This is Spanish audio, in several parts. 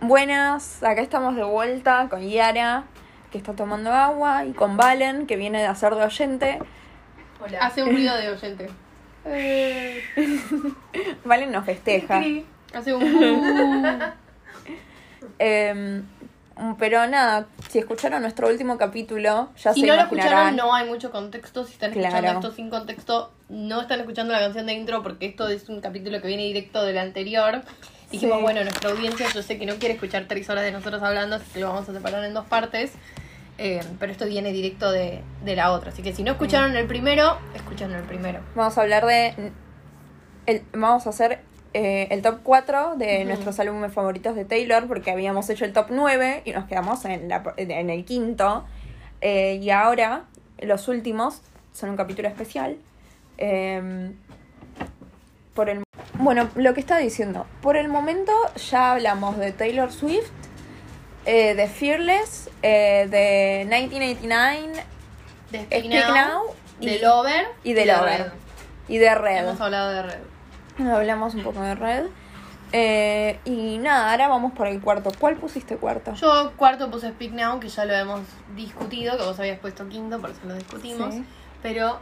Buenas, acá estamos de vuelta con Yara, que está tomando agua, y con Valen, que viene de hacer de oyente. Hola. Hace un ruido de oyente. Valen nos festeja. Hace un. Eh, pero nada, si escucharon nuestro último capítulo, ya si se no lo escucharon, no hay mucho contexto. Si están escuchando Claro. esto sin contexto, no están escuchando la canción de intro porque esto es un capítulo que viene directo del anterior. Dijimos, Sí. bueno, nuestra audiencia yo sé que no quiere escuchar tres horas de nosotros hablando, así que lo vamos a separar en dos partes. Eh, pero esto viene directo de, de la otra. Así que si no escucharon el primero, escucharon el primero. Vamos a hablar de. el- vamos a hacer eh, el top 4 de nuestros álbumes favoritos de Taylor, porque habíamos hecho el top 9 y nos quedamos en, la- en el quinto. Eh, y ahora, los últimos son un capítulo especial. Por el, bueno, lo que estaba diciendo. Por el momento ya hablamos de Taylor Swift, eh, de Fearless, eh, de 1989 De Speak Speak Now, Now de y- Lover y de Lover. Red. y de Red. Hemos hablado de Red. Hablamos un poco de red. Eh, y nada, ahora vamos por el cuarto. ¿Cuál pusiste cuarto? Yo cuarto puse Speak Now, que ya lo hemos discutido, que vos habías puesto quinto, por eso lo discutimos. Sí. Pero,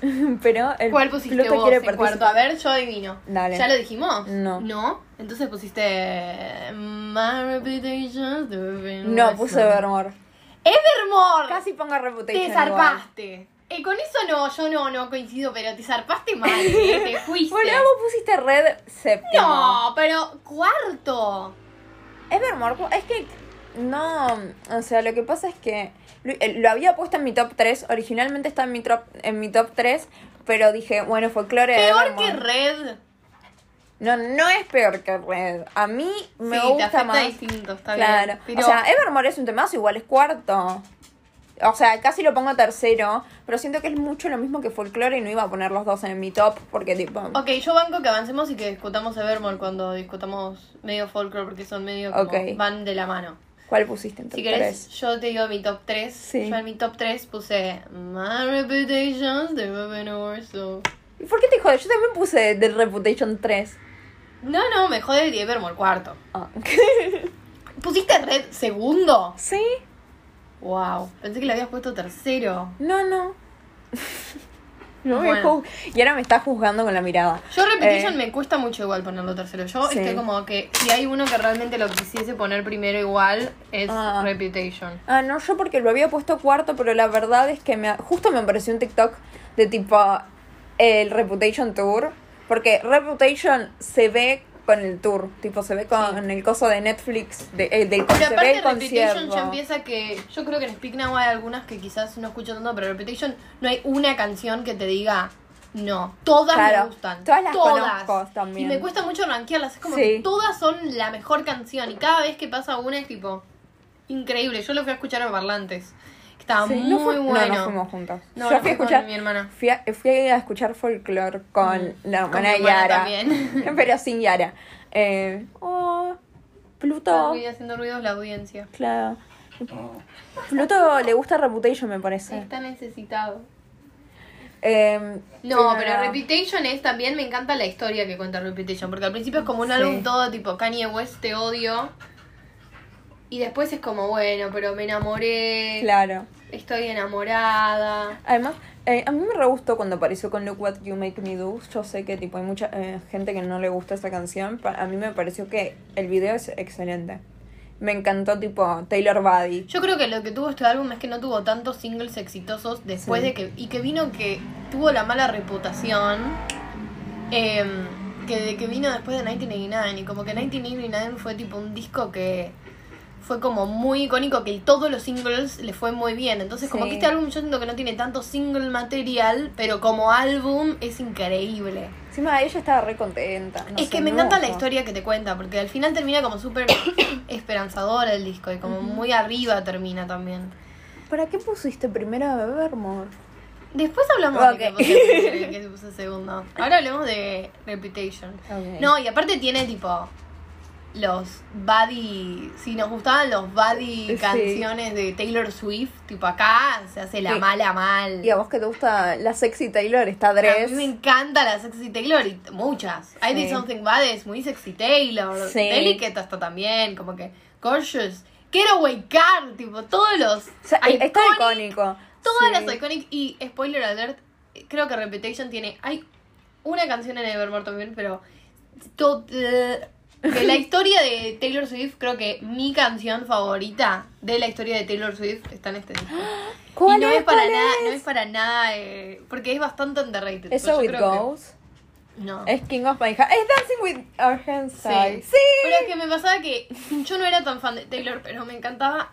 Pero el ¿cuál pusiste vos en cuarto? A ver, yo adivino. Dale. ¿Ya lo dijimos? No. ¿No? Entonces pusiste... My reputation... No, puse Evermore. ¡Evermore! Casi ponga Reputation. Te igual. zarpaste. Eh, con eso no, yo no, no coincido, pero te zarpaste mal, eh, te fuiste. Bueno, vos pusiste Red séptimo. no, pero cuarto. Evermore, es que no, o sea, lo que pasa es que lo, eh, lo había puesto en mi top 3, originalmente está en mi top en mi top 3, pero dije, bueno, folclore de Peor Evermore. que Red. No, no es peor que Red. A mí me sí, te gusta afecta más. distinto, está Claro. bien. Pero O sea, Evermore es un temazo, igual es cuarto. O sea, casi lo pongo tercero, pero siento que es mucho lo mismo que folclore y no iba a poner los dos en mi top porque tipo... Ok, yo banco que avancemos y que discutamos Evermore cuando discutamos medio folklore porque son medio como van de la mano. ¿Cuál pusiste en top Si querés, 3? yo te digo mi top 3. Sí. Yo en mi top 3 puse My Reputation de Ruben Orso. ¿Y por qué te jodes? Yo también puse The Reputation 3. No, no, me jode de Evermore cuarto. Ah. ¿Pusiste Red segundo? ¿Sí? Wow, pensé que le habías puesto tercero. No, no. No me Bueno. juz- Y ahora me está juzgando con la mirada. Yo Reputation Eh, me cuesta mucho igual ponerlo tercero. Yo Sí. estoy como que si hay uno que realmente lo quisiese poner primero igual es Ah. Reputation. Ah, no, yo porque lo había puesto cuarto, pero la verdad es que me justo me apareció un TikTok de tipo el Reputation Tour. Porque Reputation se ve con el tour, tipo se ve con el coso de Netflix, de, eh, del Pero se ve aparte el Reputation concierto. ya empieza que. Yo creo que en Speak Now hay algunas que quizás no escucho tanto, pero Reputation no hay una canción que te diga no. Todas Claro, me gustan. todas las conozco también. Y me cuesta mucho rankearlas. Es como Sí. que todas son la mejor canción. Y cada vez que pasa una es tipo. Increíble. Yo lo fui a escuchar a Parlantes. Estaba Sí, muy no, no, bueno. no fuimos juntos. No, Yo no fui a con escuchar, mi hermana. Fui a, fui a escuchar folklore con la Con hermana hermana Yara. también. Pero sin Yara. Eh, oh, Pluto. Estoy haciendo ruidos la audiencia. Claro. Pluto le gusta Reputation, me parece. Está necesitado. Eh, No, pero Reputation es también, me encanta la historia que cuenta Reputation, porque al principio es como un Sí. álbum todo tipo Kanye West te odio. Y después es como, bueno, pero me enamoré, Claro. Estoy enamorada. Además, eh, a mí me re gustó cuando apareció con Look What You Make Me Do. Yo sé que tipo hay mucha eh, gente que no le gusta esa canción. A mí me pareció que el video es excelente. Me encantó tipo Taylor Buddy. Yo creo que lo que tuvo este álbum es que no tuvo tantos singles exitosos después Sí. de que. Y que vino que tuvo la mala reputación. em, que de que vino después de 1989. Y como que 1989 fue tipo un disco que fue como muy icónico, que todos los singles le fue muy bien. Entonces, como que este álbum yo siento que no tiene tanto single material, pero como álbum es increíble. Encima ella estaba re contenta. no es que me encanta la historia que te cuenta, porque al final termina como súper esperanzadora el disco y como muy arriba termina también. ¿Para qué pusiste primero a Evermore? Después hablamos de qué puse puse segundo. Ahora hablemos de Reputation. No, y aparte tiene tipo los buddy, si nos gustaban los buddy Sí. canciones de Taylor Swift, tipo acá se hace la Sí. mala mal. Y a vos que te gusta la sexy Taylor, está A Dress. mí me encanta la sexy Taylor y muchas. I Sí. Did Something Bad es muy sexy Taylor. Delicate hasta también, como que Gorgeous. Getaway Car, tipo todos los O sea, está icónico. Todas las iconic y spoiler alert, creo que Reputation tiene hay una canción en Evermore también, pero to- eh, de la historia de Taylor Swift, creo que mi canción favorita de la historia de Taylor Swift está en este disco. ¿Cuál y no es? para ¿Cuál nada, es? no es para nada eh, porque es bastante underrated. ¿Es pero So yo It que- Goes? no. Es King of My Heart. Es Dancing with Our Hands Sí. Sí. Pero es que me pasaba que yo no era tan fan de Taylor, pero me encantaba.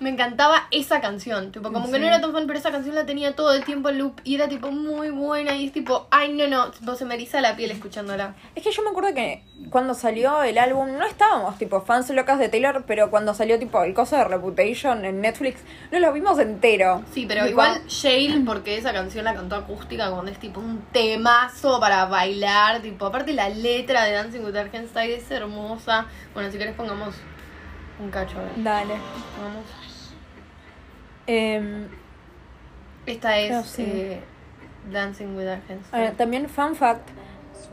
Me encantaba esa canción. Tipo, como que no era tan fan, pero esa canción la tenía todo el tiempo en loop y era tipo muy buena. Y es tipo, ay, no, no, tipo, se me eriza la piel escuchándola. Es que yo me acuerdo que cuando salió el álbum no estábamos tipo fans locas de Taylor, pero cuando salió tipo el coso de Reputation en Netflix, no lo vimos entero. Sí, pero Tipo, igual Shale, porque esa canción la cantó acústica, cuando es tipo un temazo para bailar. Tipo, aparte la letra de Dancing with Arkansas es hermosa. Bueno, si querés pongamos un cacho, a ver. Dale. Vamos. Em, Esta es Creo sí. eh, Dancing with Arkansas. a ver, también fun fact.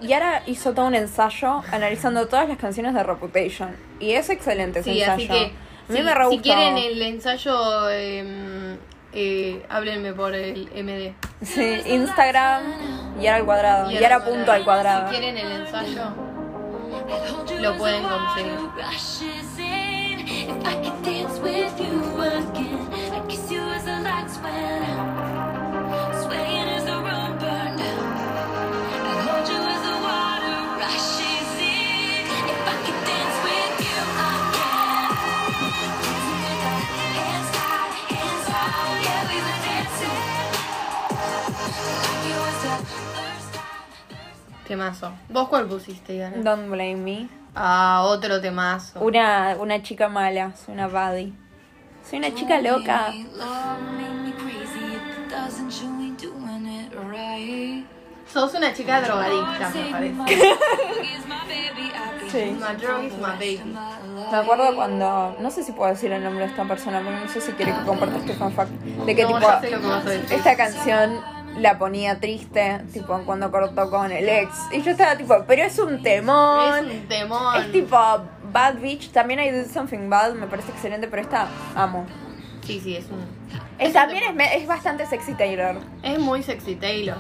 Yara hizo todo un ensayo analizando todas las canciones de Reputation. Y es excelente ese Sí, así ensayo. que a mí si, me re si gustó. quieren el ensayo, eh, eh, háblenme por el MD. Sí, Instagram, Yara al cuadrado. Y Yara ahora, punto al cuadrado. Si quieren el ensayo, lo pueden conseguir. Temazo. ¿Vos cuál pusiste, Diana? Don't blame me. Ah, otro temazo. Una, una chica mala, soy una baddie. Soy una chica loca. Sos una chica drogadicta, me parece. Sí. My drug is my baby. Me acuerdo cuando. No sé si puedo decir el nombre de esta persona, porque no sé si quiere que comparta este fan fact. De que, No, tipo, ya sé lo que vas a decir. esta canción la ponía triste, tipo, cuando cortó con el ex. Y yo estaba tipo, pero es un temón. Es un temón. Es tipo Bad Bitch. También I Did Something Bad, me parece excelente, pero esta amo. Sí, sí, es un. Es, también es, es bastante sexy Taylor. Es muy sexy Taylor.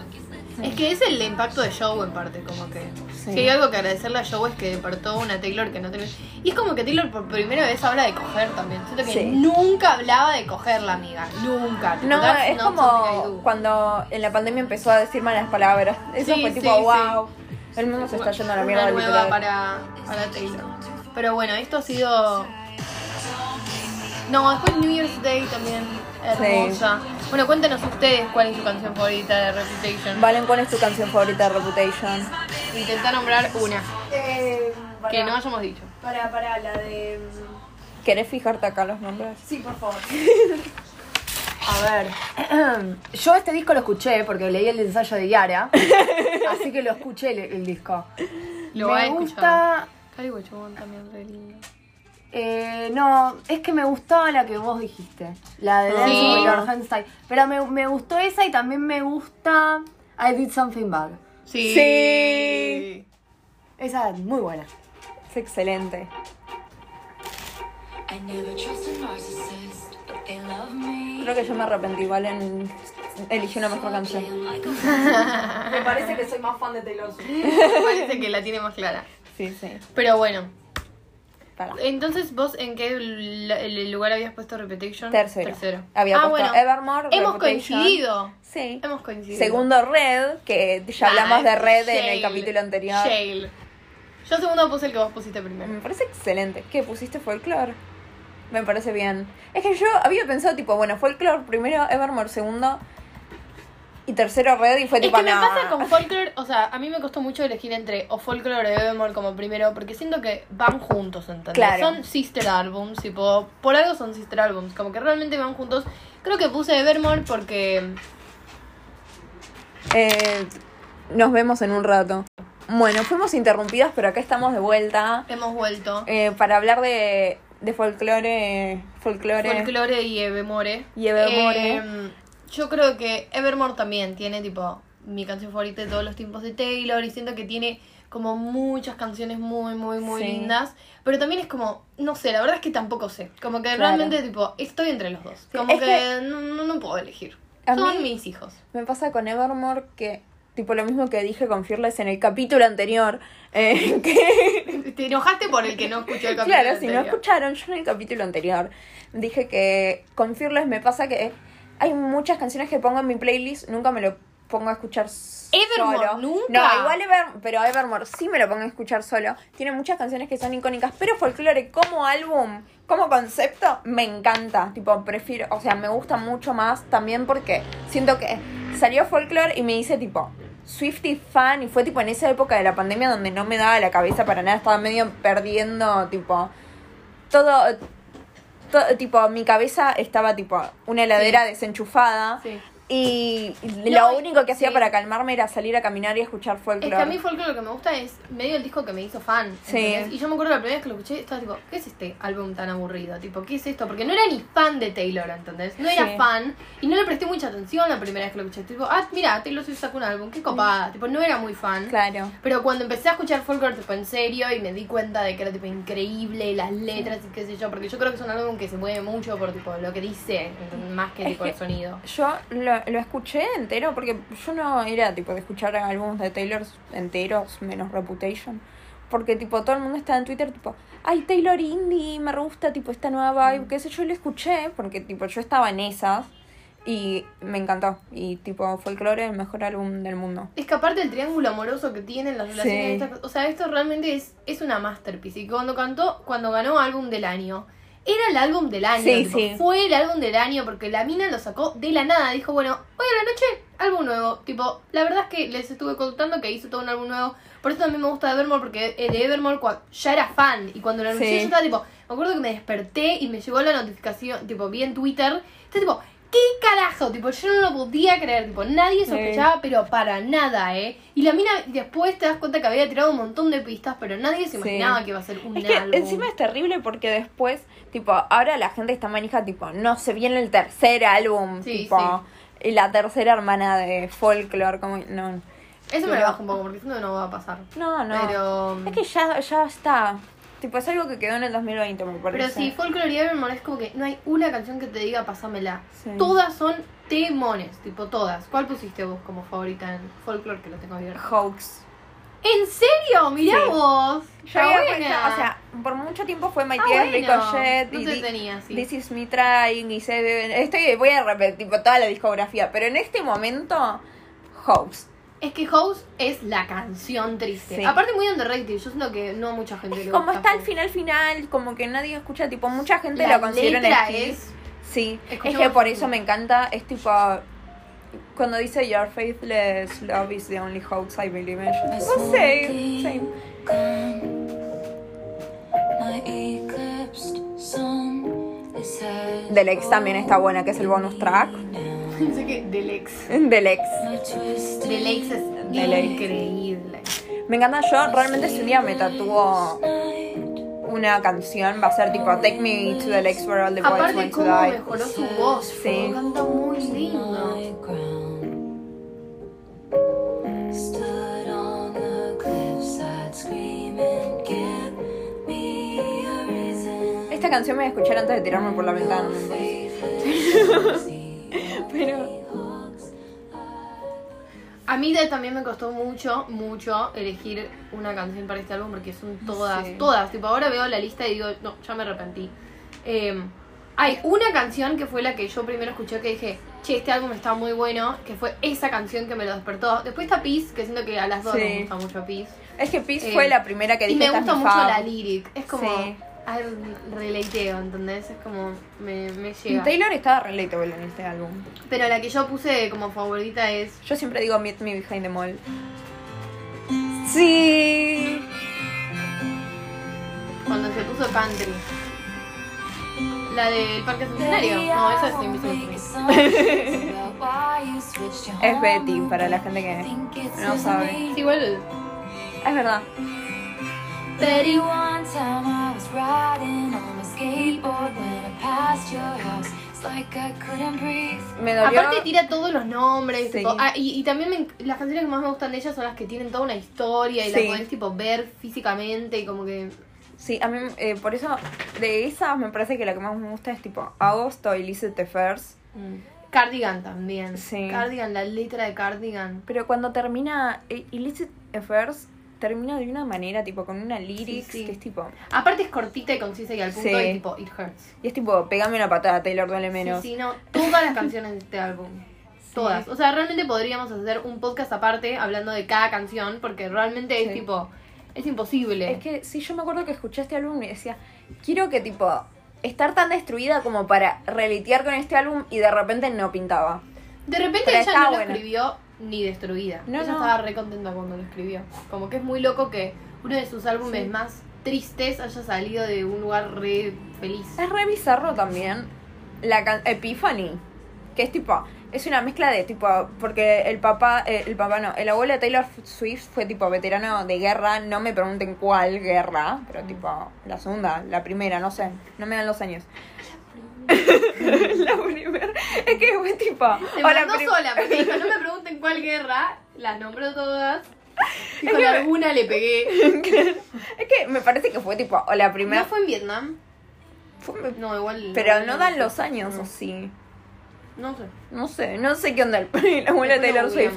Es que es el impacto de Joe en parte, como que. Sí. Si hay algo que agradecerle a Joe es que despertó una Taylor que no tenía. Y es como que Taylor por primera vez habla de coger también. Siento que Sí. nunca hablaba de coger la amiga. Nunca. No, that's es como do. cuando en la pandemia empezó a decir malas palabras. Eso Sí, fue sí, tipo, sí. wow. El mundo se está yendo a la mierda Una nueva para, para Taylor. Pero bueno, esto ha sido. No, después New Year's Day también. Hermosa. Bueno, cuéntenos ustedes cuál es su canción favorita de Reputation. Valen, ¿cuál es tu canción favorita de Reputation? Intenta nombrar una que no hayamos dicho. Para, para, la de... ¿Querés fijarte acá los nombres? Sí, por favor. A ver, yo este disco lo escuché porque leí el ensayo de Yara, así que lo escuché el, el disco. Lo me gusta, Cali Huachobón también re lindo. Eh, no, es que me gustaba la que vos dijiste, la de Dancing Sí. with Your Hands Tied. Pero me, me gustó esa y también me gusta I Did Something Bad. Sí. Sí. Esa es muy buena. Es excelente. I never trust a narcissist, but they love me. Creo que yo me arrepentí, Valen eligió una mejor canción. Me parece que soy más fan de Taylor Swift. Me parece que la tiene más clara. Sí, sí. Pero bueno. Para. Entonces, ¿vos en qué lugar habías puesto Reputation? Tercero. Tercero. Había ah, puesto bueno. Evermore, Hemos Reputation. coincidido. Sí. Hemos coincidido. Segundo Red, que ya hablamos Ah, de Red en el capítulo anterior. Shale. Yo segundo puse el que vos pusiste primero. Me parece excelente. ¿Qué pusiste folklore? Me parece bien. Es que yo había pensado, tipo, bueno, folklore primero, Evermore segundo y tercero Red y fue Es tipo, que me pasa con Folklore, o sea, a mí me costó mucho elegir entre o Folklore o Evermore como primero, porque siento que van juntos, ¿entendés? Claro. Son sister albums, tipo, por algo son sister albums, como que realmente van juntos. Creo que puse Evermore porque Eh, nos vemos en un rato. Bueno, fuimos interrumpidas, pero acá estamos de vuelta Hemos vuelto. eh, para hablar de, de folclore, folclore. Folklore y Evermore. Y Evermore. Eh, yo creo que Evermore también tiene tipo mi canción favorita de todos los tiempos de Taylor y siento que tiene como muchas canciones muy, muy, muy Sí. lindas. Pero también es como, no sé, la verdad es que tampoco sé. Como que Claro. realmente tipo, estoy entre los dos. Sí, Como que, que- no, no, no puedo elegir. A Son mí- mis hijos. Me pasa con Evermore que, tipo, lo mismo que dije con Fearless en el capítulo anterior. eh, que, Te enojaste por el que no escuchó el capítulo claro, si no anterior. escucharon, yo en el capítulo anterior dije que con Fearless me pasa que hay muchas canciones que pongo en mi playlist, nunca me lo pongo a escuchar Evermore, solo. nunca. No, igual Ever, pero Evermore sí me lo pongo a escuchar solo. Tiene muchas canciones que son icónicas, pero Folklore como álbum, como concepto, me encanta. Tipo, prefiero, o sea, me gusta mucho más también porque siento que salió Folklore y me hice tipo Swifty fan y fue tipo en esa época de la pandemia donde no me daba la cabeza para nada, estaba medio perdiendo tipo todo to- tipo mi cabeza estaba tipo una heladera desenchufada Sí. Y lo único que hacía sí. para calmarme era salir a caminar y escuchar Es folklore. que a mí Folklore lo que me gusta es medio el disco que me hizo fan. Sí. Y yo me acuerdo la primera vez que lo escuché, estaba tipo, ¿qué es este álbum tan aburrido? Tipo, ¿qué es esto? Porque no era ni fan de Taylor, ¿entendés? No era Sí. fan y no le presté mucha atención la primera vez que lo escuché. Tipo, ah, mira, Taylor Swift sacó un álbum, qué copada. Tipo, no era muy fan. Claro. Pero cuando empecé a escuchar Folklore tipo en serio y me di cuenta de que era tipo increíble las letras y qué sé yo, porque yo creo que es un álbum que se mueve mucho por tipo lo que dice, más que Es tipo el sonido. Yo lo, lo escuché entero porque yo no era tipo de escuchar álbumes de Taylor enteros, menos Reputation. Porque tipo todo el mundo estaba en Twitter tipo, ay Taylor Indie, me gusta tipo esta nueva vibe, qué sé yo, lo escuché porque tipo yo estaba en esas y me encantó. Y tipo Folklore el mejor álbum del mundo. Es que aparte el triángulo amoroso que tienen las relaciones, Sí. estas- o sea, esto realmente es, es una masterpiece. Y cuando cantó, cuando ganó álbum del año, era el álbum del año. Sí, tipo, sí. Fue el álbum del año porque la mina lo sacó de la nada. Dijo, bueno, hoy a la noche, álbum nuevo. Tipo, la verdad es que les estuve contando que hizo todo un álbum nuevo. Por eso también me gusta Evermore porque eh, de Evermore ya era fan. Y cuando lo anuncié Sí. yo estaba tipo, me acuerdo que me desperté y me llegó la notificación, tipo, vi en Twitter. Estaba tipo, ¿qué carajo? Tipo, yo no lo podía creer. Tipo, nadie Sí. sospechaba pero para nada, ¿eh? Y la mina después te das cuenta que había tirado un montón de pistas, pero nadie se Sí. imaginaba que iba a ser un Es que álbum. encima es terrible porque después, tipo, ahora la gente está manija, tipo, no se viene el tercer álbum, Sí, tipo, y la tercera hermana de folklore, como, no, Eso me lo baja un poco porque que no va a pasar. no, no. Pero. Es que ya, ya está, tipo, es algo que quedó en el 2020, me parece. Pero sí, Folklore y Evermore es como que no hay una canción que te diga pasámela. Sí. Todas son temones, tipo todas. ¿Cuál pusiste vos como favorita en Folklore que lo tengo abierto? Hoax. ¿En serio? Mirá Sí. vos. Puesto, o sea, por mucho tiempo fue My Ah, Tears, bueno. Ricochet No y te tenía así. This Is Me Trying y Seven. Estoy, voy a repetir tipo, toda la discografía, pero en este momento, Hoax. Es que House es la canción triste. Sí. Aparte muy underrated, yo siento que no mucha gente le Como gusta está al final final, como que nadie escucha, tipo, mucha gente La lo considera en el hit. es- Sí, es que por eso me encanta, es tipo cuando dice Your faithless love is the only hoax I believe in. No sé, same. My eclipsed sun is headed Del ex también está buena, que es el bonus track. Pensé que del ex. Del ex. Del ex es Del increíble. Me encanta, yo realmente si un día me tatúo night. una canción, va a ser tipo Take Me to the Lakes where all the boys Aparte want to die. mejoró su voz, Sí. canta muy lindo. Esta canción me voy a escuchar antes de tirarme por la ventana. Me. Pero A mí también me costó mucho, mucho elegir una canción para este álbum porque son todas, Sí. todas. Tipo, ahora veo la lista y digo, no, ya me arrepentí. Eh, hay una canción que fue la que yo primero escuché que dije, che, este álbum está muy bueno, que fue esa canción que me lo despertó. Después está Peace, que siento que a las dos Sí. nos gusta mucho Peace. es que Peace Eh, fue la primera que Y dije me "Esta es gusta mucho fab". la lyric. Es como, Sí. Relateo, ¿entendés? Es como, me, me llega. Taylor estaba relatable en este álbum. Pero la que yo puse como favorita es Yo siempre digo Meet Me Behind the Mall. Sí. cuando se puso country. La del Parque Centenario. No, esa es Invisible. Es Betty, para la gente que no sabe. Sí, igual Es verdad. Betty, one time I was riding on my skateboard when I passed your house. It's like I couldn't breathe. Me dolió. Aparte tira todos los nombres. Sí. tipo, ah, y, y también me las canciones que más me gustan de ella son las que tienen toda una historia y Sí. las podés tipo ver físicamente y como que... Sí, a mí, eh, por eso, de esas me parece que la que más me gusta es tipo Agosto y Lizzie the First. Cardigan también. Sí. Cardigan, la letra de Cardigan. Pero cuando termina eh, Illicit Affairs, termina de una manera, tipo, con una lyrics Sí, sí. que es tipo. Aparte es cortita y concisa y al punto Sí. y tipo, it hurts. Y es tipo, pegame una patada, Taylor, duele menos. Sí, sí, no, todas las canciones de este álbum. Todas. O sea, realmente podríamos hacer un podcast aparte hablando de cada canción porque realmente es tipo, es imposible. Es que sí, yo me acuerdo que escuché este álbum y decía, quiero que tipo, estar tan destruida como para relitear con este álbum y de repente no pintaba. De repente Pero ella no lo escribió ni destruida. No, ella no. estaba re contenta cuando lo escribió. Como que es muy loco que uno de sus álbumes Sí. más tristes haya salido de un lugar re feliz. Es re bizarro también la can- Epiphany, que es tipo, es una mezcla de tipo, porque el papá, eh, el papá no, el abuelo de Taylor Swift fue tipo veterano de guerra, no me pregunten cuál guerra, pero tipo la segunda, la primera, no sé, no me dan los años. la primera, es que fue tipo, Te o la mandó sola, porque dijo, no me pregunten cuál guerra, las nombró todas. Y Es con que- alguna le pegué. es que me parece que fue tipo, o la primera, ¿No fue en Vietnam? fue- No, igual. pero no, no dan los años, No. o sí. No sé. No sé, no sé qué onda el, el abuelo de Taylor lo Swift.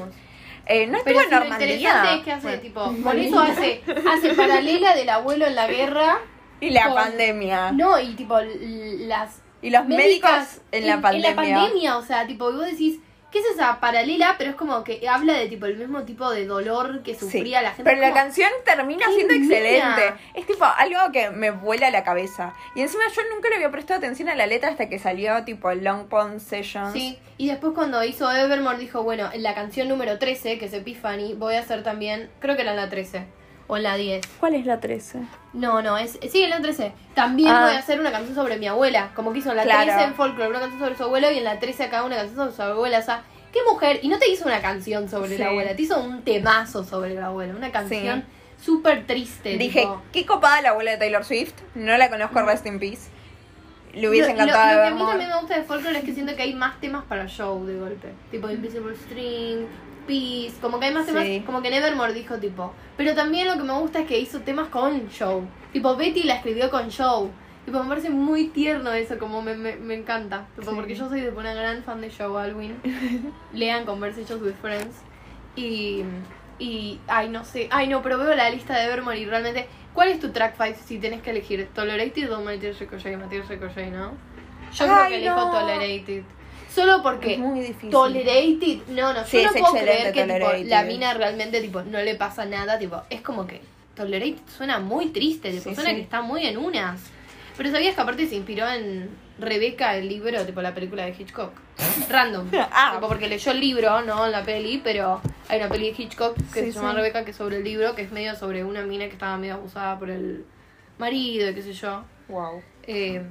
Eh, no estuvo si en lo Normandía. interesante es que hace Bueno. tipo, por eso hace, hace paralela del abuelo en la guerra. Y la con- pandemia. No, y tipo las Y los médicos en la pandemia. En la pandemia, o sea, tipo, vos decís, ¿qué es esa paralela? Pero es como que habla de tipo el mismo tipo de dolor que Sí. sufría la gente. Pero la Como- canción termina ¡Qué siendo mina! excelente. Es tipo algo que me vuela la cabeza. Y encima yo nunca le había prestado atención a la letra hasta que salió tipo el Long Pond Sessions. Sí, y después cuando hizo Evermore dijo, bueno, en la canción número 13, que es Epiphany, voy a hacer también, creo que era en la 13 o en la 10. ¿Cuál es la 13? No, no, es sí, en la 13. También Ah. voy a hacer una canción sobre mi abuela, como que hizo en la Claro. 13 en Folklore una canción sobre su abuelo y en la 13 acá una canción sobre su abuela, o sea, qué mujer, y no te hizo una canción sobre Sí. la abuela, te hizo un temazo sobre la abuela, una canción súper triste. Dije, tipo. qué copada la abuela de Taylor Swift. No la conozco, rest in peace. Le hubiese Lo- lo- encantado Lo, que a mí también me gusta de Folklore es que siento que hay más temas para show de golpe. Tipo Invisible String, Peace, como que hay más temas, Sí. como que Nevermore dijo tipo. Pero también lo que me gusta es que hizo temas con show. Tipo Betty la escribió con show. Tipo, me parece muy tierno eso, como me, me, me encanta. Tipo, Sí. porque yo soy tipo, una gran fan de Joe Alwyn. Lean Conversations with Friends. Y, y, ay, no sé. Ay, no, pero veo la lista de Evermore y realmente... ¿Cuál es tu track 5 si tienes que elegir? Tolerated o Matías Ricochet? Matías Ricochet, ¿no? Yo creo Ay, que elijo no. Tolerated. Solo porque Es muy difícil. Tolerated, no, no, Sí, yo no puedo creer que tipo, la mina realmente tipo no le pasa nada, tipo, es como que Tolerated suena muy triste, tipo, Sí, suena sí. que está muy en unas. Pero sabías que aparte se inspiró en Rebeca, el libro, tipo la película de Hitchcock. Random. Ah. Tipo, porque leyó el libro, no la peli, pero hay una peli de Hitchcock que se llama. Rebeca, que es sobre el libro, que es medio sobre una mina que estaba medio abusada por el marido y qué sé yo. Wow. Eh,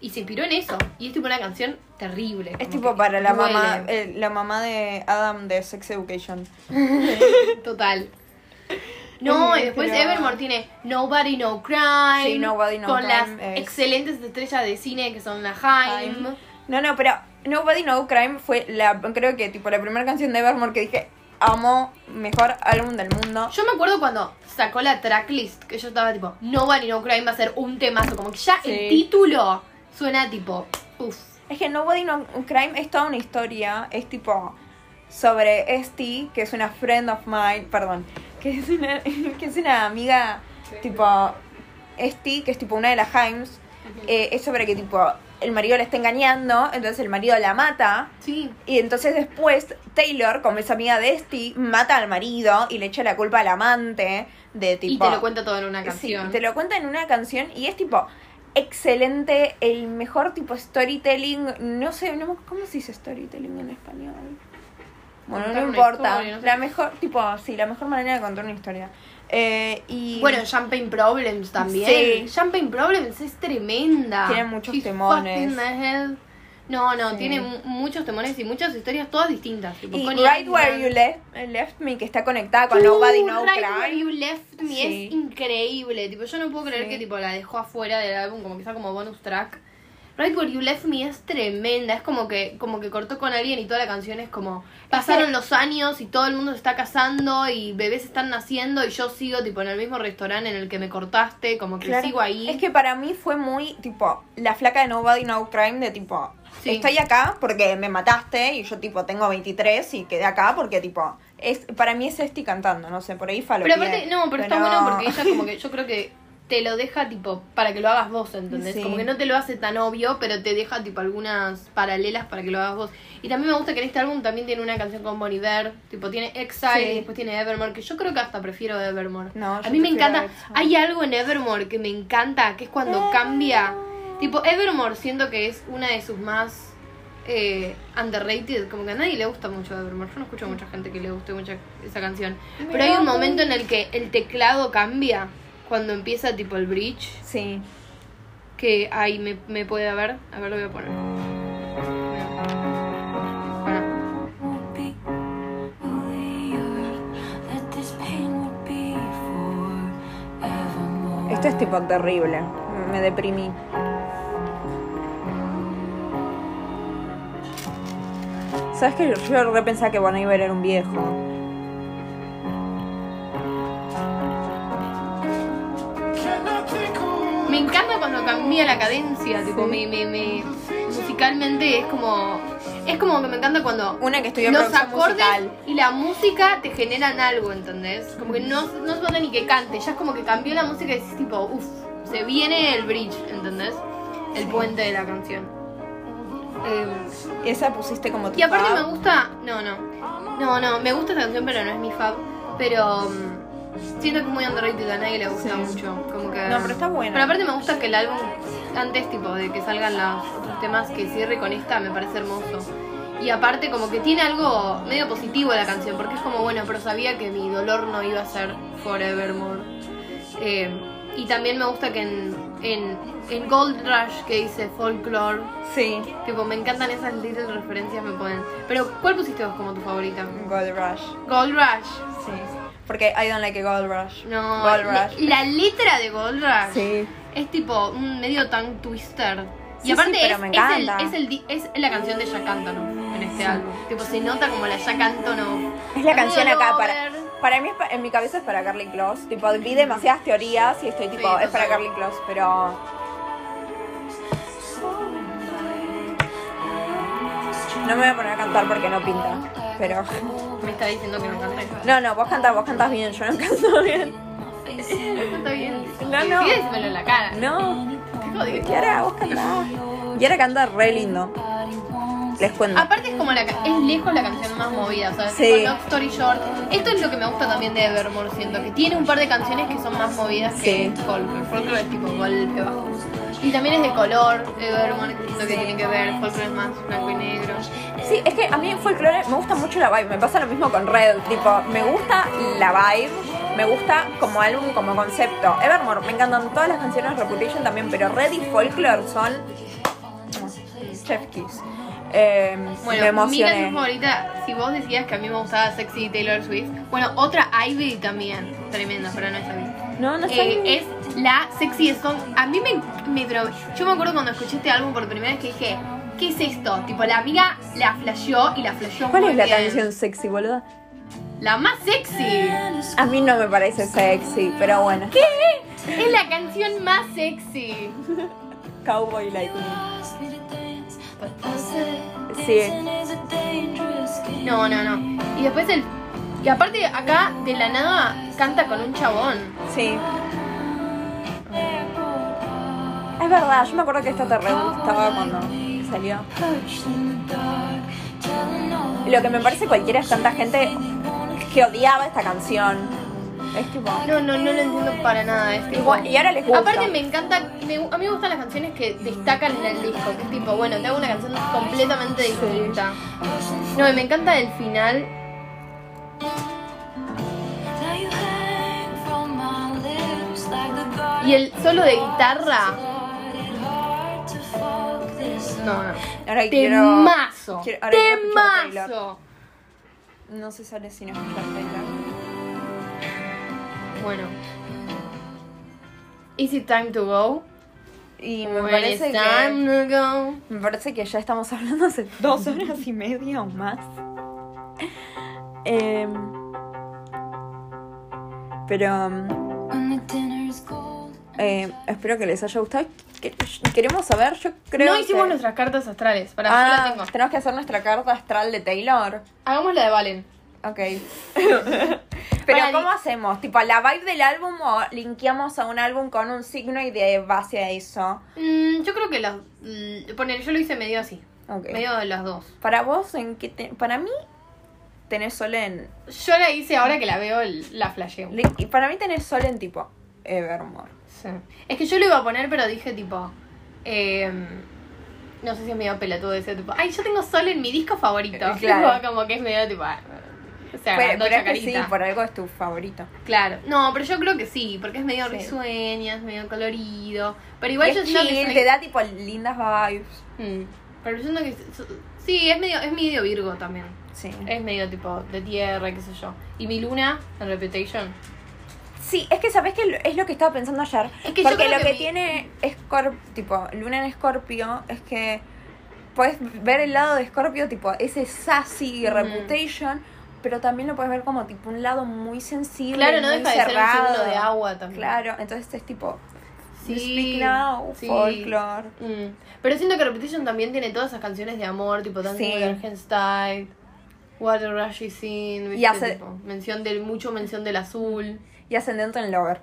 y se inspiró en eso. Y es tipo una canción terrible. Es tipo para la duele. mamá, eh, la mamá de Adam de Sex Education. Total. No, y después pero- Evermore tiene Nobody No Crime. Sí, Nobody No Con Crime las es- excelentes estrellas de cine que son la Haim. No, no, pero Nobody No Crime fue la, creo que tipo la primera canción de Evermore que dije, amo, mejor álbum del mundo. Yo me acuerdo cuando sacó la tracklist, que yo estaba tipo, Nobody No Crime va a ser un temazo. Como que ya Sí. el título suena tipo, uff. Es que Nobody No Crime es toda una historia, es tipo sobre Esti, que es una friend of mine, perdón, que es una, que es una amiga tipo Esti, que es tipo una de las Himes, eh, es sobre que tipo el marido la está engañando, entonces el marido la mata. Sí. Y entonces después Taylor, como es amiga de Esti, mata al marido y le echa la culpa al amante de tipo... y te lo cuenta todo en una Sí, canción. te lo cuenta en una canción y es tipo excelente, el mejor tipo storytelling, no sé, no, ¿cómo se dice storytelling en español? Bueno, Contar no importa, historia, no sé. la mejor, tipo, sí, la mejor manera de contar una historia. Eh, y Bueno, Champagne Problems también. Sí. Champagne Problems es tremenda. Tiene muchos She's temones. No, no, Sí. tiene mu- muchos temores y muchas historias, todas distintas. Tipo, Y Right Where. You left, Left Me, que está conectada con Nobody Uh, No Right Where. You Left Me Sí. es increíble. Tipo, yo no puedo creer Sí. que tipo la dejó afuera del álbum, como que está como bonus track. Right Where You Left Me es tremenda. Es como que, como que cortó con alguien y toda la canción es como. Pasaron los años y todo el mundo se está casando y bebés están naciendo y yo sigo tipo en el mismo restaurante en el que me cortaste, como que Claro. sigo ahí. Es que para mí fue muy, tipo, la flaca de Nobody No Crime de tipo, Sí. estoy acá porque me mataste y yo tipo tengo 23 y quedé acá porque tipo, es para mí es Esti cantando, no sé, por ahí falo. Pero aparte, no, pero está bueno porque ella como que yo creo que te lo deja tipo para que lo hagas vos, ¿entendés? Sí. Como que no te lo hace tan obvio, pero te deja tipo algunas paralelas para que lo hagas vos. Y también me gusta que en este álbum también tiene una canción con Bon Iver, tipo tiene Exile Sí. y después tiene Evermore, que yo creo que hasta prefiero Evermore. No, a mí me encanta, hay algo en Evermore que me encanta, que es cuando cambia, tipo Evermore siento que es una de sus más eh, underrated, como que a nadie le gusta mucho Evermore. Yo no escucho a mucha gente que le guste mucho esa canción. Pero hay un momento en el que el teclado cambia cuando empieza tipo el bridge, Sí. que ahí me, me puede ver. A ver, lo voy a poner. Bueno. Esto es tipo terrible, me deprimí. ¿Sabes que yo repensaba que Bon Iver era un viejo? me encanta cuando cambia la cadencia, tipo, me, me, me- musicalmente es como, es como que me encanta cuando Una que estudió los acordes musical. y la música te generan algo, ¿entendés? Como que no, no se falta ni que cante, ya es como que cambió la música y es tipo, uff, se viene el bridge, ¿entendés? El puente de la canción. Eh, Esa pusiste como tu y aparte fab. me gusta, no, no, no, no, me gusta esta canción pero no es mi fab, pero mm, siento que es muy underrated, a nadie le gusta Sí. mucho, como que... No, pero está buena. Pero aparte me gusta que el álbum, antes tipo de que salgan los otros temas, que cierre con esta, me parece hermoso. Y aparte como que tiene algo medio positivo la canción, porque es como, bueno, pero sabía que mi dolor no iba a ser forevermore. Eh, y también me gusta que en, en, en Gold Rush, que dice folklore, Sí, tipo, me encantan esas little referencias, me ponen. Pero, ¿cuál pusiste vos como tu favorita? Gold Rush. Gold Rush. Sí. Porque I don't like a Gold Rush. No, Gold la, Rush. la letra de Gold Rush Sí. es tipo un medio tongue twister. Y aparte sí, es, me es el- es, el di- es la canción de Jack Antonoff en este álbum. Tipo, se nota como la Jack Antonoff. Es la canción acá para. Para mí, es pa- en mi cabeza es para Carly Close. Tipo, vi demasiadas teorías y estoy tipo, Sí, es para total. Carly Close, pero. No me voy a poner a cantar porque no pinta. Pero. Me está diciendo que no canta. No, no, vos cantás, vos cantás bien, yo no canto bien. Está bien. No, no. En la cara. No. Qué jodido. Vos cantás. Yara canta re lindo. Les cuento. Aparte es como la ca- es lejos la canción más movida, o sea, Sí. tipo Long Story Short. Esto es lo que me gusta también de Evermore, siento que tiene un par de canciones que son más movidas que Sí. Folklore. Folklore es tipo golpe bajo. Y también es de color, Evermore, siento que tiene que ver, Folklore es más blanco y negro. Sí, es que a mí en folclore me gusta mucho la vibe. Me pasa lo mismo con Red. Tipo, me gusta la vibe. Me gusta como álbum, como concepto. Evermore, me encantan todas las canciones. Reputation también. Pero Red y Folklore son. Chef Kiss. Eh, me Bueno, mi emocioné. canción favorita, si vos decías que a mí me gustaba Sexy Taylor Swift, bueno, otra Ivy también, tremenda, pero no es Ivy. No, no. Eh, es la Sexy Song. A mí me, me Yo me acuerdo cuando escuché este álbum por primera vez que dije, ¿qué es esto? Tipo, la amiga la flasheó y la flasheó ¿Cuál muy es la bien. canción sexy, boluda? La más sexy. A mí no me parece sexy, pero bueno. ¿Qué? Es la canción más sexy. Cowboy Me. I No, no, no. Y después el. Y aparte, acá de la nada canta con un chabón. Sí. Es verdad, yo me acuerdo que esta te re gustaba cuando salió. Lo que me parece cualquiera es tanta gente que odiaba esta canción. Es tipo. No, no, no lo entiendo para nada. Es tipo- Igual- y ahora les gusta. Aparte me encanta, me- a mí me gustan las canciones que destacan en el disco, que es tipo, bueno, te hago una canción completamente distinta. No, y me encanta el final. Y el solo de guitarra, No, no. Ahora quiero. Temazo. quiero- ahora quiero escuchar Taylor. Temazo. No se sale sin escuchar Taylor. Bueno. Is it time to go? Y me When parece it's que. time to go. Me parece que ya estamos hablando hace dos horas y media o más. Em, pero cold. eh, espero que les haya gustado. Que- Queremos saber, yo creo no hicimos que... nuestras cartas astrales. Para Ah, tengo. tenemos que hacer nuestra carta astral de Taylor. Hagamos la de Valen. Ok. Pero Para ¿cómo hacemos? ¿Tipo la vibe del álbum o linkeamos a un álbum con un signo y de base a eso? Mm, yo creo que las. mm, Poner, yo lo hice medio así. Medio de las dos. Para vos, ¿en qué te- Para mí, tenés sol en... Yo la hice ahora que la veo, la flasheo. Y para mí tenés sol en tipo Evermore. Sí. Es que yo lo iba a poner, pero dije tipo. eh, no sé si es medio pelotudo ese tipo. Ay, yo tengo sol en mi disco favorito. Claro. Tipo, como que es medio tipo. O sea, Pero, agrandó pero es que Chacarita. sí, por algo es tu favorito. Claro. No, pero yo creo que sí, porque es medio Sí. risueña, es medio colorido. Pero igual Y yo siento que. te da tipo lindas vibes. Mm, Pero yo siento que. Sí, es medio, es medio Virgo también. Sí. Es medio tipo de tierra, qué sé yo. Y mi luna, en Reputation. Sí, es que sabes que es lo que estaba pensando ayer. Es que yo porque creo lo que que, mi- tiene Scorpio, tipo, Luna en Scorpio, es que puedes ver el lado de Scorpio, tipo, ese sassy Ujú. reputation, pero también lo puedes ver como tipo un lado muy sensible. Claro, no muy deja de ser un de agua también. Claro, entonces es tipo. Sí, Speak Now, sí. folklore. Mm. Pero siento que Repetition también tiene todas esas canciones de amor, tipo Dancing Sí. with Style, a Rush Is In, ¿viste? Y hace- Tipo, mención del, mucho mención del azul. Y ascendente en Lover.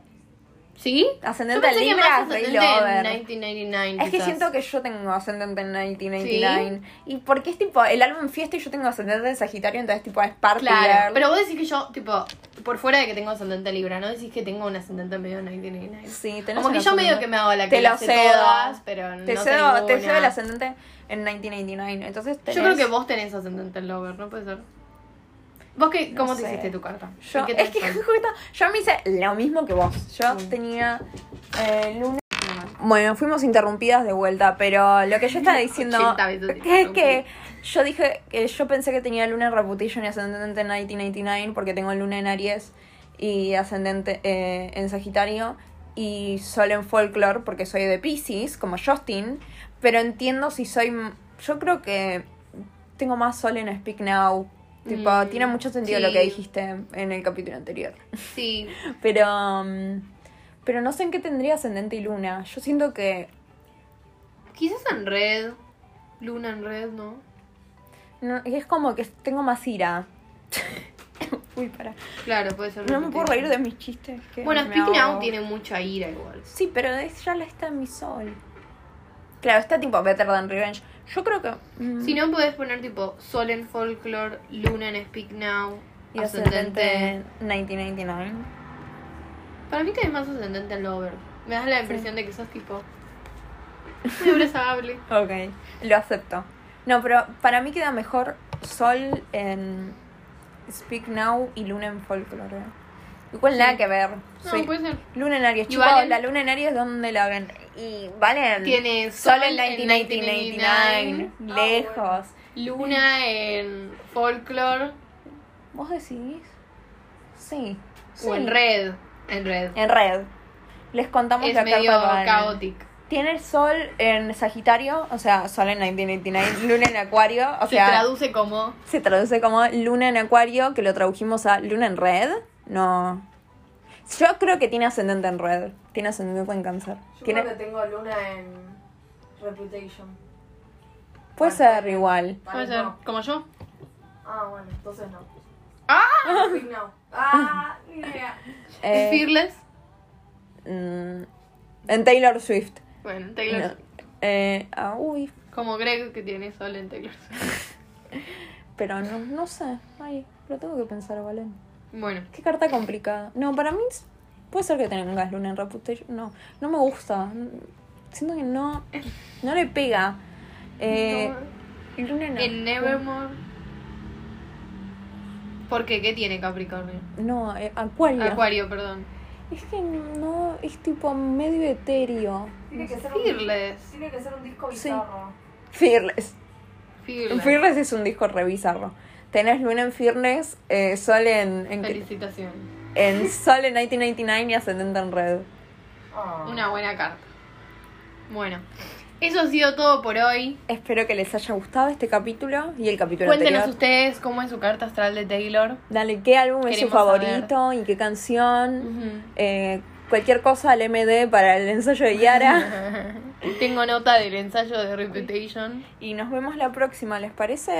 ¿Sí? Ascendente en Libra, Rey ascendente en Lover. 1999. Es que quizás. siento que yo tengo ascendente en 1999. Y porque es tipo el álbum fiesta y yo tengo ascendente en Sagitario, entonces tipo es party Claro, pero vos decís que yo, tipo, por fuera de que tengo ascendente Libra, ¿no? Decís que tengo un ascendente medio 1999. Sí, tenés Como que yo medio que me hago la que Te lo cedo. todas, pero Te no cedo, te cedo el ascendente en 1999. Entonces tenés... Yo creo que vos tenés ascendente en Lover, ¿no puede ser? ¿Vos qué, No cómo te sé. hiciste tu carta? Yo, ¿Y qué es que justo, yo me hice lo mismo que vos. Yo Mm. tenía eh, luna. Bueno, fuimos interrumpidas de vuelta, pero lo que yo estaba diciendo 80 veces es que yo dije que yo pensé que tenía luna en Reputation y ascendente en 1999 porque tengo luna en Aries y ascendente eh, en Sagitario y sol en Folklore porque soy de Pisces, como Justin, pero entiendo si soy... Yo creo que tengo más sol en Speak Now. Tipo, Mm, tiene mucho sentido sí. lo que dijiste en el capítulo anterior. Sí, Pero. um, pero no sé en qué tendría ascendente y luna. Yo siento que. quizás en red. Luna en red, ¿no? no- es como que tengo más ira. Uy, para. Claro, puede ser. No me puedo reír de mis chistes. que Bueno, me Speak Now ahogo. tiene mucha ira igual. Sí, pero es- ya la está en mi sol. Claro, está tipo Better Than Revenge. Yo creo que. mm, Si no, puedes poner tipo Sol en Folklore, Luna en Speak Now, y ascendente. ascendente en 1999. Para mí tenés más ascendente en Lover. Me das la impresión de que sos tipo. Muy abrazable. Ok, lo acepto. No, pero para mí queda mejor Sol en Speak Now y Luna en Folklore. Igual nada que ver. No, puede ser. Luna en Aries. ¿Y Chicos, Valen? la Luna en Aries, ¿dónde la ven? Y Valen. Tiene Sol Sol en en 1999. 1999. Lejos. Luna en Folklore ¿Vos decís? Sí. o Sí. en Red. En Red. En red. Les contamos Es la medio carta. Tiene Sol en Sagitario, o sea, Sol en 1999, Luna en Acuario, o Se sea, traduce como. se traduce como Luna en Acuario, que lo tradujimos a Luna en Red. No. Yo creo que tiene ascendente en Red. Tiene ascendente en Cáncer. Tiene... tengo luna en Reputation. Puede ser igual. Puede ser. Como yo. Ah, bueno, entonces no. ¡Ah! Speak Now. Ah, ni idea. Eh, Fearless. mm, en Taylor Swift. Bueno, Taylor. No. Eh, ah, uy, Como Greg que tiene sol en Taylor. pero no, no sé. Ay, lo tengo que pensar, Valen. Bueno. Qué carta complicada. No, para mí puede ser que tengas luna en Reputation. No, no me gusta. Siento que no, no le pega. Eh, luna en, En Nevermore. ¿Por qué? ¿Qué tiene Capricornio? No, eh, Acuario. Acuario, perdón. Es que no, es tipo medio etéreo. Tiene que ser un, Fearless. tiene que ser un disco Sí. bizarro. Fearless. Fearless. Fearless es un disco re bizarro. Tenés Luna en Fearless, eh, Sol en, en, Felicitaciones. en Sol en 1999 y Ascendente en Red. Una buena carta. Bueno, eso ha sido todo por hoy. Espero que les haya gustado este capítulo y el capítulo Cuéntenos anterior. ustedes cómo es su carta astral de Taylor. Dale, ¿qué álbum es su saber. favorito y qué canción? Eh, cualquier cosa al MD para el ensayo de Yara. Tengo nota del ensayo de Reputation. y nos vemos la próxima, ¿les parece?